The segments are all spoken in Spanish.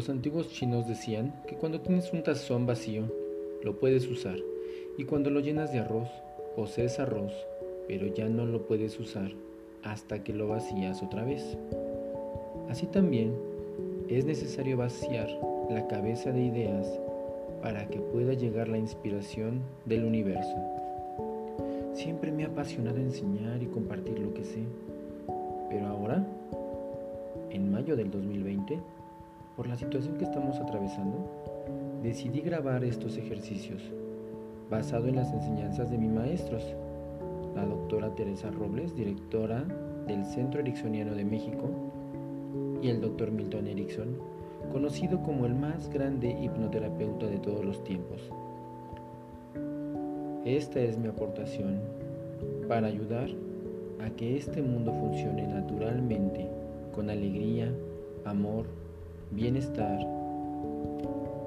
Los antiguos chinos decían que cuando tienes un tazón vacío, lo puedes usar, y cuando lo llenas de arroz, posees arroz, pero ya no lo puedes usar hasta que lo vacías otra vez. Así también es necesario vaciar la cabeza de ideas para que pueda llegar la inspiración del universo. Siempre me ha apasionado enseñar y compartir lo que sé, pero ahora, en mayo del 2020, por la situación que estamos atravesando, decidí grabar estos ejercicios basado en las enseñanzas de mis maestros, la doctora Teresa Robles, directora del Centro Ericksoniano de México, y el doctor Milton Erickson, conocido como el más grande hipnoterapeuta de todos los tiempos. Esta es mi aportación para ayudar a que este mundo funcione naturalmente, con alegría, amor, bienestar,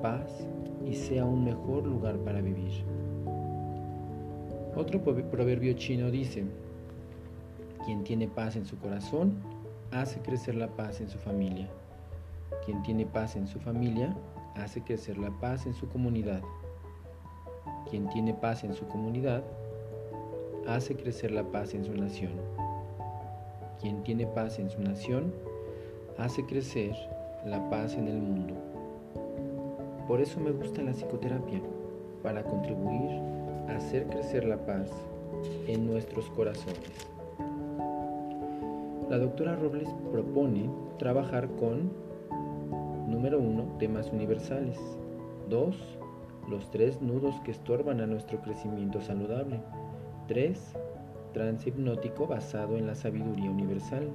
paz y sea un mejor lugar para vivir. Otro proverbio chino dice, quien tiene paz en su corazón, hace crecer la paz en su familia. Quien tiene paz en su familia, hace crecer la paz en su comunidad. Quien tiene paz en su comunidad, hace crecer la paz en su nación. Quien tiene paz en su nación, hace crecer la paz en el mundo. Por eso me gusta la psicoterapia, para contribuir a hacer crecer la paz en nuestros corazones. La doctora Robles propone trabajar con, número uno temas universales, 2, los tres nudos que estorban a nuestro crecimiento saludable, tres trance hipnótico basado en la sabiduría universal,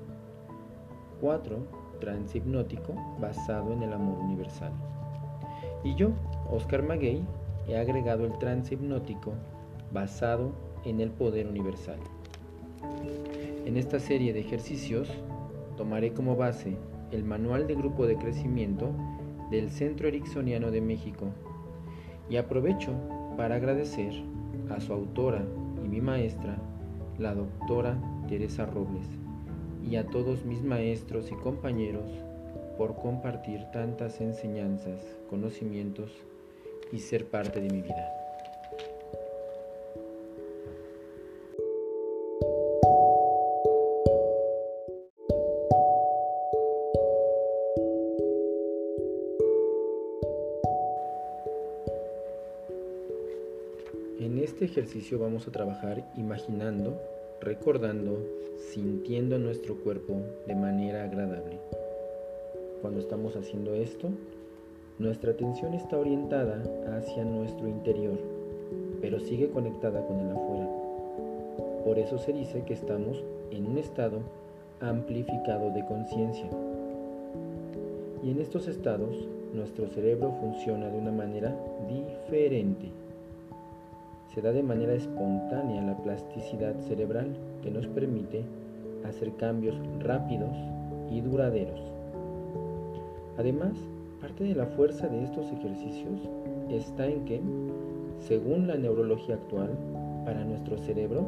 4, transhipnótico basado en el amor universal. Y yo, Oscar Maguey, he agregado el transhipnótico basado en el poder universal. En esta serie de ejercicios tomaré como base el manual de grupo de crecimiento del Centro Ericksoniano de México y aprovecho para agradecer a su autora y mi maestra, la doctora Teresa Robles y a todos mis maestros y compañeros por compartir tantas enseñanzas, conocimientos y ser parte de mi vida. En este ejercicio vamos a trabajar imaginando, recordando, sintiendo nuestro cuerpo de manera agradable. Cuando estamos haciendo esto, nuestra atención está orientada hacia nuestro interior, pero sigue conectada con el afuera. Por eso se dice que estamos en un estado amplificado de conciencia. Y en estos estados, nuestro cerebro funciona de una manera diferente se da de manera espontánea la plasticidad cerebral que nos permite hacer cambios rápidos y duraderos. Además, parte de la fuerza de estos ejercicios está en que, según la neurología actual, para nuestro cerebro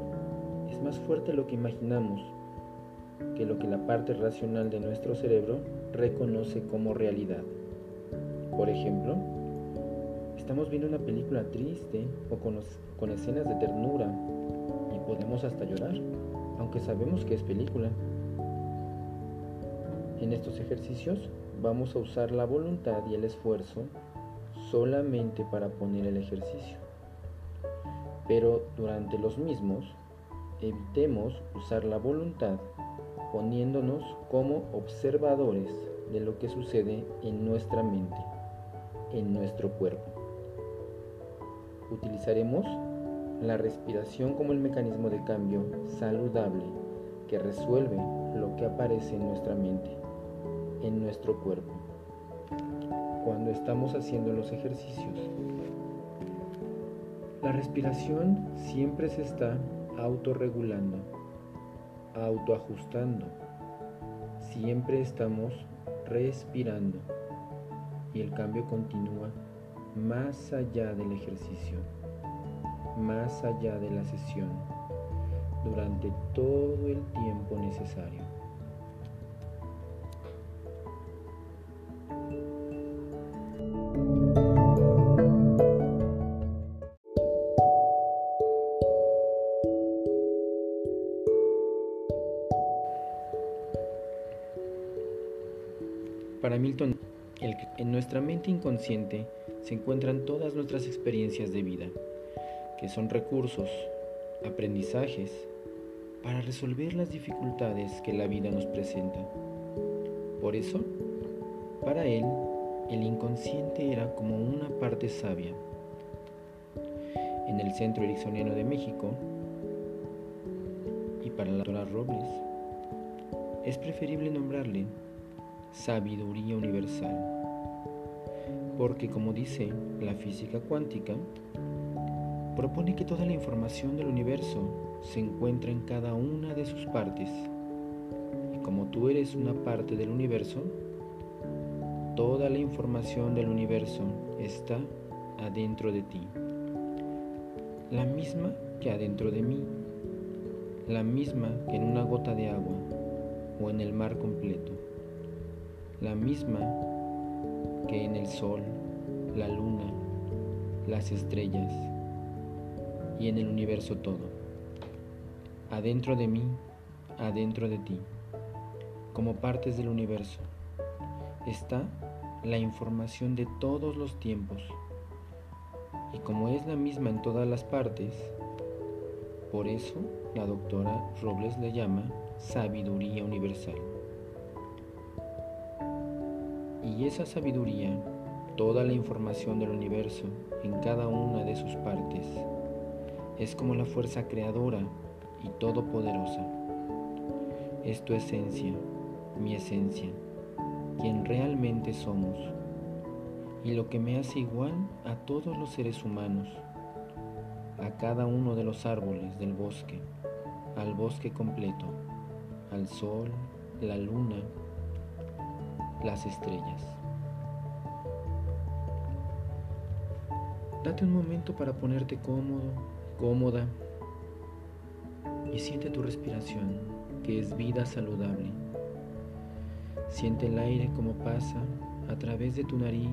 es más fuerte lo que imaginamos que lo que la parte racional de nuestro cerebro reconoce como realidad. Por ejemplo, estamos viendo una película triste o con, escenas de ternura y podemos hasta llorar, aunque sabemos que es película. En estos ejercicios vamos a usar la voluntad y el esfuerzo solamente para poner el ejercicio. Pero durante los mismos, evitemos usar la voluntad poniéndonos como observadores de lo que sucede en nuestra mente, en nuestro cuerpo. Utilizaremos la respiración como el mecanismo de cambio saludable que resuelve lo que aparece en nuestra mente, en nuestro cuerpo, cuando estamos haciendo los ejercicios. La respiración siempre se está autorregulando, autoajustando. Siempre estamos respirando y el cambio continúa más allá del ejercicio, más allá de la sesión, durante todo el tiempo necesario. Para Milton, el, en nuestra mente inconsciente, se encuentran todas nuestras experiencias de vida, que son recursos, aprendizajes, para resolver las dificultades que la vida nos presenta. Por eso, para él, el inconsciente era como una parte sabia. En el Centro Ericksoniano de México, y para la doctora Robles, es preferible nombrarle sabiduría universal, porque como dice la física cuántica, propone que toda la información del universo se encuentra en cada una de sus partes. Y como tú eres una parte del universo, toda la información del universo está adentro de ti. La misma que adentro de mí. La misma que en una gota de agua o en el mar completo. La misma que en el sol, la luna, las estrellas y en el universo todo adentro de mí, adentro de ti, como partes del universo, está la información de todos los tiempos. Y como es la misma en todas las partes, por eso la doctora Robles le llama sabiduría universal. Y esa sabiduría, toda la información del universo en cada una de sus partes, es como la fuerza creadora y todopoderosa. Es tu esencia, mi esencia, quien realmente somos, y lo que me hace igual a todos los seres humanos, a cada uno de los árboles del bosque, al bosque completo, al sol, la luna, las estrellas. Date un momento para ponerte cómodo, cómoda y siente tu respiración, que es vida saludable. Siente el aire como pasa a través de tu nariz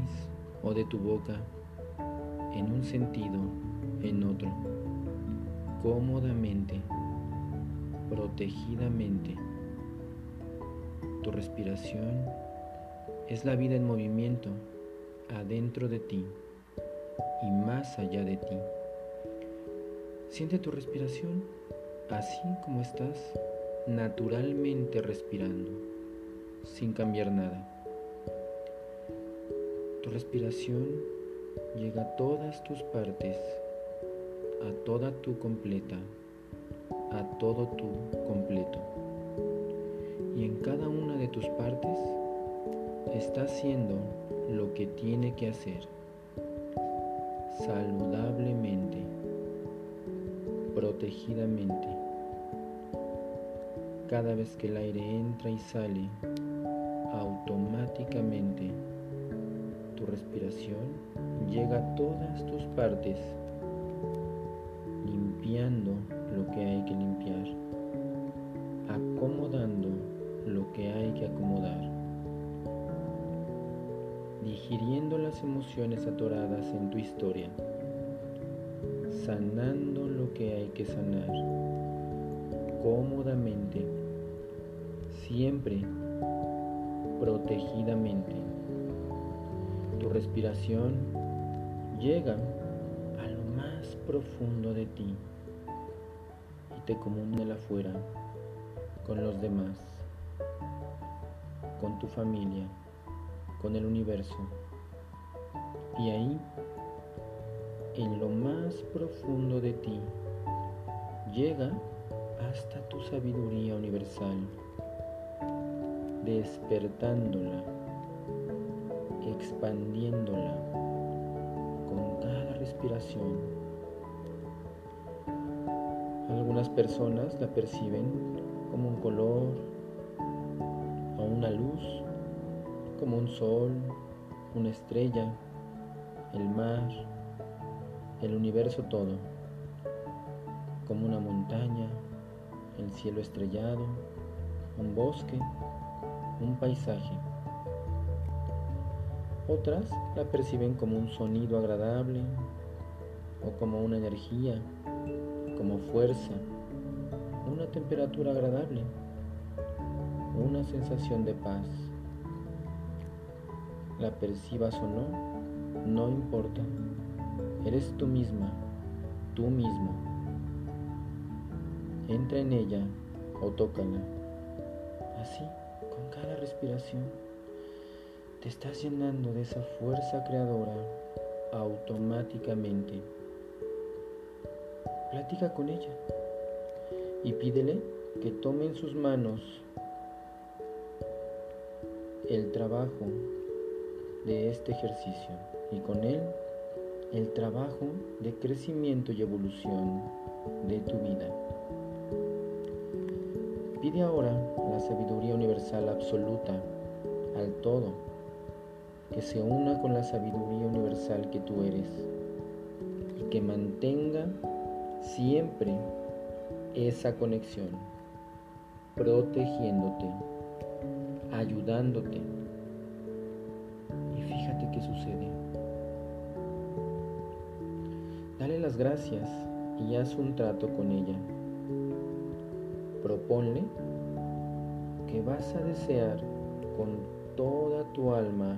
o de tu boca, en un sentido, en otro, cómodamente, protegidamente. Tu respiración es la vida en movimiento adentro de ti y más allá de ti. Siente tu respiración así como estás naturalmente respirando, sin cambiar nada. Tu respiración llega a todas tus partes, a toda tu completa, a todo tu completo. Y en cada una de tus partes está haciendo lo que tiene que hacer, saludablemente, protegidamente. Cada vez que el aire entra y sale, automáticamente tu respiración llega a todas tus partes, limpiando lo que hay que limpiar, acomodando lo que hay que acomodar, digiriendo las emociones atoradas en tu historia, sanando lo que hay que sanar cómodamente, siempre protegidamente. Tu respiración llega a lo más profundo de ti y te comunica afuera con los demás, con tu familia, con el universo. Y ahí, en lo más profundo de ti, llega hasta tu sabiduría universal, despertándola, expandiéndola con cada respiración. Algunas personas la perciben como un color o una luz, como un sol, una estrella, el mar, el universo todo, como una montaña, el cielo estrellado, un bosque, un paisaje. Otras la perciben como un sonido agradable o como una energía, como fuerza, una temperatura agradable, una sensación de paz. La percibas o no, no importa. Eres tú misma, tú mismo. Entra en ella o tócala. Así, con cada respiración, te estás llenando de esa fuerza creadora automáticamente. Platica con ella y pídele que tome en sus manos el trabajo de este ejercicio y con él el trabajo de crecimiento y evolución de tu vida. Pide ahora la sabiduría universal absoluta al todo, que se una con la sabiduría universal que tú eres y que mantenga siempre esa conexión, protegiéndote, ayudándote. Qué sucede. Dale las gracias y haz un trato con ella. Proponle que vas a desear con toda tu alma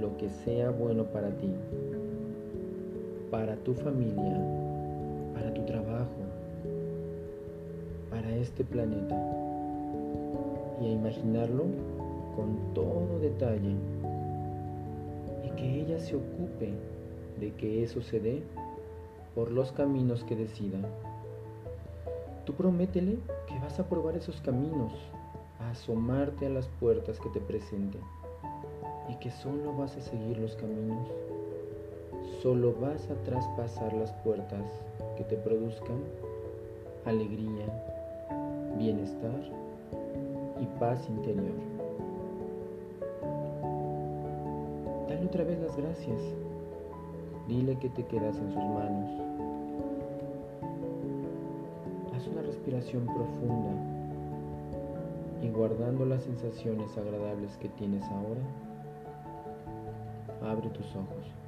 lo que sea bueno para ti, para tu familia, para tu trabajo, para este planeta y a imaginarlo con todo detalle que ella se ocupe de que eso se dé por los caminos que decida. Tú prométele que vas a probar esos caminos, a asomarte a las puertas que te presenten y que solo vas a seguir los caminos, solo vas a traspasar las puertas que te produzcan alegría, bienestar y paz interior. Otra vez las gracias. Dile que te quedas en sus manos. Haz una respiración profunda y guardando las sensaciones agradables que tienes ahora, abre tus ojos.